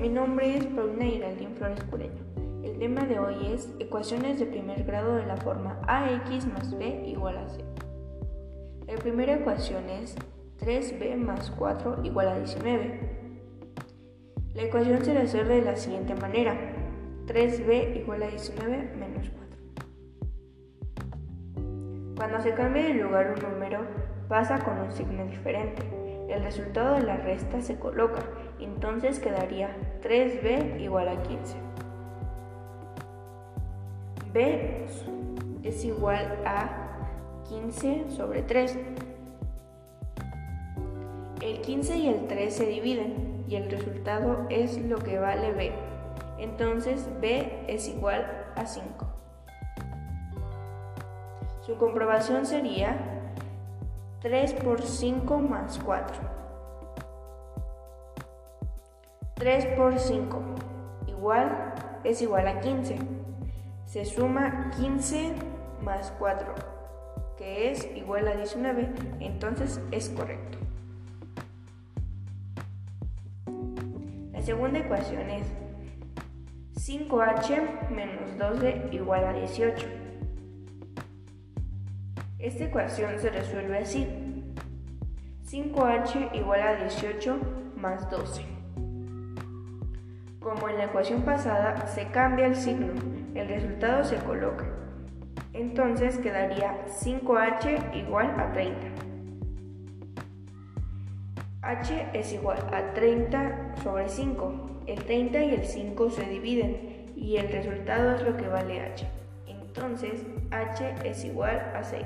mi nombre es Paulina Geraldine Flores Cureño. El tema de hoy es ecuaciones de primer grado de la forma ax más b igual a c. La primera ecuación es 3b más 4 igual a 19. La ecuación se resuelve de la siguiente manera. 3b igual a 19 menos 4. Cuando se cambia de lugar un número, pasa con un signo diferente. El resultado de la resta se coloca, entonces quedaría 3b igual a 15. b es igual a 15 sobre 3. El 15 y el 3 se dividen y el resultado es lo que vale b. Entonces b es igual a 5. Su comprobación sería 3 por 5 más 4. 3 por 5 igual es igual a 15. Se suma 15 más 4, que es igual a 19, entonces es correcto. La segunda ecuación es 5h menos 12 igual a 18. Esta ecuación se resuelve así. 5h igual a 18 más 12. Como en la ecuación pasada, se cambia el signo, el resultado se coloca. Entonces quedaría 5h igual a 30. h es igual a 30 sobre 5. El 30 y el 5 se dividen y el resultado es lo que vale h. Entonces, h es igual a 6.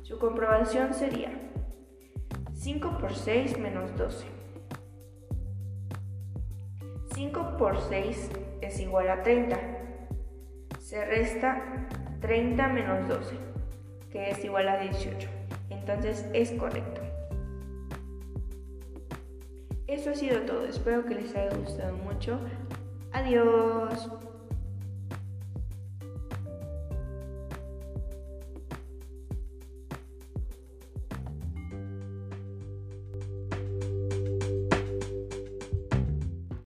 Su comprobación sería 5 por 6 menos 12. 5 por 6 es igual a 30. Se resta 30 menos 12, que es igual a 18. Entonces es correcto. Eso ha sido todo. Espero que les haya gustado mucho. Adiós.